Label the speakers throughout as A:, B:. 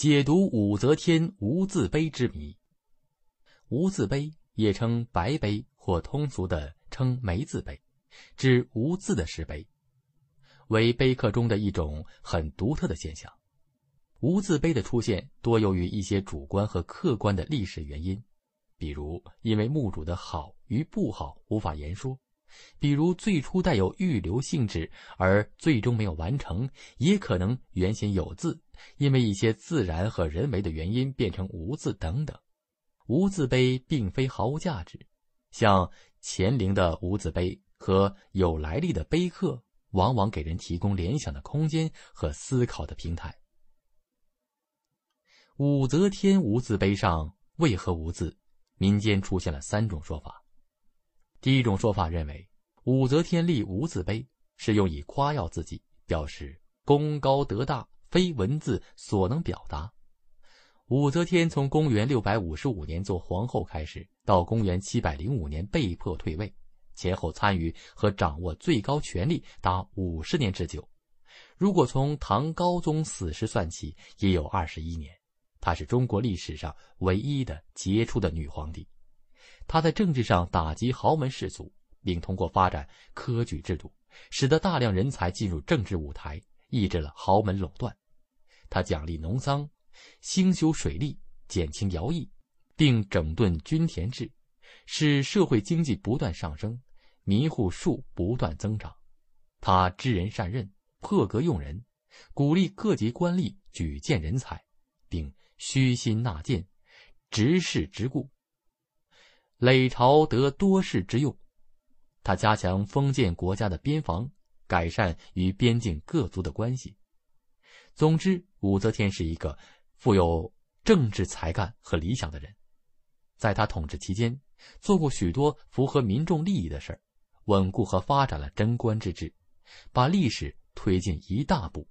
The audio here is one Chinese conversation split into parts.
A: 解读武则天无字碑之谜。无字碑也称白碑，或通俗的称没字碑，指无字的石碑，为碑刻中的一种很独特的现象。无字碑的出现多由于一些主观和客观的历史原因，比如因为墓主的好与不好无法言说。比如最初带有预留性质，而最终没有完成，也可能原先有字，因为一些自然和人为的原因变成无字等等。无字碑并非毫无价值，像乾陵的无字碑和有来历的碑刻，往往给人提供联想的空间和思考的平台。武则天无字碑上为何无字？民间出现了三种说法。第一种说法认为，武则天立无字碑是用以夸耀自己，表示功高德大，非文字所能表达。武则天从公元六百五十五年做皇后开始，到公元七百零五年被迫退位，前后参与和掌握最高权力达五十年之久。如果从唐高宗死时算起，也有二十一年。她是中国历史上唯一的杰出的女皇帝。他在政治上打击豪门世族，并通过发展科举制度，使得大量人才进入政治舞台，抑制了豪门垄断。他奖励农桑，兴修水利，减轻徭役，并整顿均田制，使社会经济不断上升，民户数不断增长。他知人善任，破格用人，鼓励各级官吏举荐人才，并虚心纳谏，直事直顾。累朝得多事之用，他加强封建国家的边防，改善与边境各族的关系。总之，武则天是一个富有政治才干和理想的人。在他统治期间，做过许多符合民众利益的事儿，稳固和发展了贞观之治，把历史推进一大步，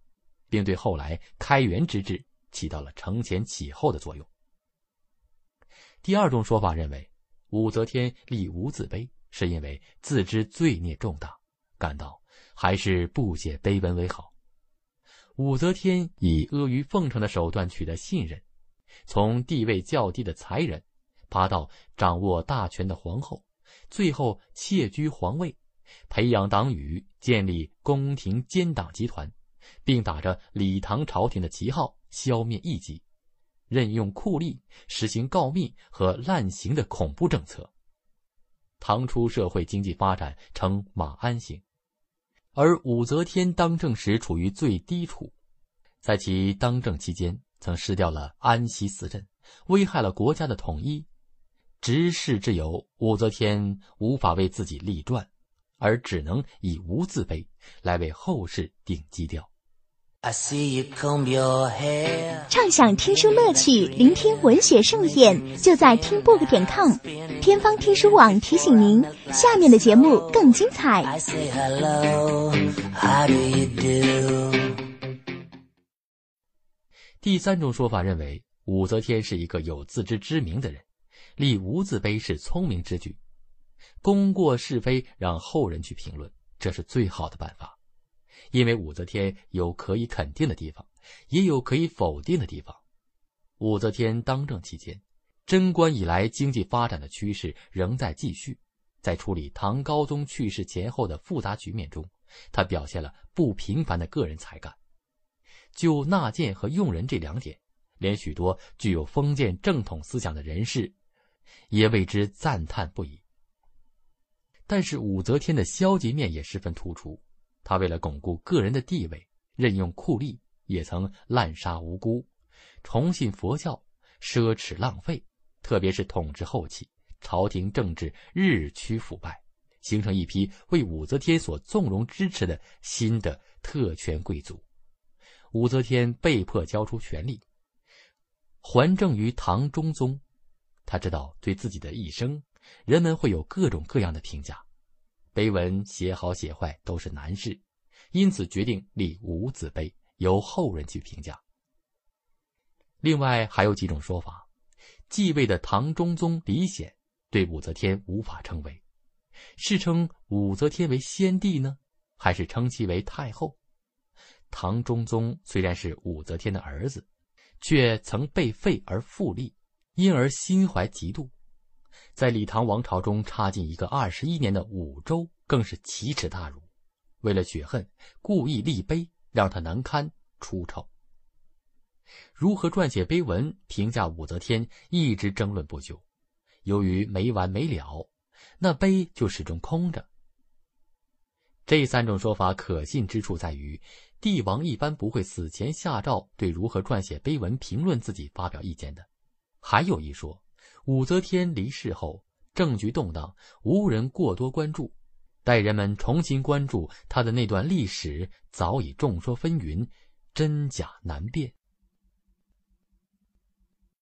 A: 并对后来开元之治起到了承前启后的作用。第二种说法认为。武则天立无字碑，是因为自知罪孽重大，感到还是不写碑文为好。武则天以阿谀奉承的手段取得信任，从地位较低的才人，爬到掌握大权的皇后，最后窃居皇位，培养党羽，建立宫廷奸党集团，并打着李唐朝廷的旗号消灭异己。任用酷吏，实行告密和滥刑的恐怖政策。唐初社会经济发展呈马鞍形，而武则天当政时处于最低处，在其当政期间，曾失掉了安西四镇，危害了国家的统一。执事之由，武则天无法为自己立传，而只能以无字碑来为后世定基调。
B: 畅享听书乐趣，聆听文学盛宴，就在听 book 点 com。天方听书网提醒您，下面的节目更精彩。
A: 第三种说法认为，武则天是一个有自知之明的人，立无字碑是聪明之举。功过是非让后人去评论，这是最好的办法。因为武则天有可以肯定的地方，也有可以否定的地方。武则天当政期间，贞观以来经济发展的趋势仍在继续。在处理唐高宗去世前后的复杂局面中，他表现了不平凡的个人才干。就纳谏和用人这两点，连许多具有封建正统思想的人士，也为之赞叹不已。但是武则天的消极面也十分突出。他为了巩固个人的地位，任用酷吏，也曾滥杀无辜，崇信佛教，奢侈浪费。特别是统治后期，朝廷政治日趋腐败，形成一批为武则天所纵容支持的新的特权贵族。武则天被迫交出权力，还政于唐中宗。他知道对自己的一生，人们会有各种各样的评价。碑文写好写坏都是难事，因此决定立无字碑，由后人去评价。另外还有几种说法：继位的唐中宗李显对武则天无法称谓，是称武则天为先帝呢，还是称其为太后？唐中宗虽然是武则天的儿子，却曾被废而复立，因而心怀嫉妒。在李唐王朝中插进一个二十一年的武周，更是奇耻大辱。为了雪恨，故意立碑，让他难堪出丑。如何撰写碑文评价武则天，一直争论不休。由于没完没了，那碑就始终空着。这三种说法可信之处在于，帝王一般不会死前下诏对如何撰写碑文评论自己发表意见的。还有一说，武则天离世后，政局动荡，无人过多关注，待人们重新关注他的那段历史，早已众说纷纭，真假难辨。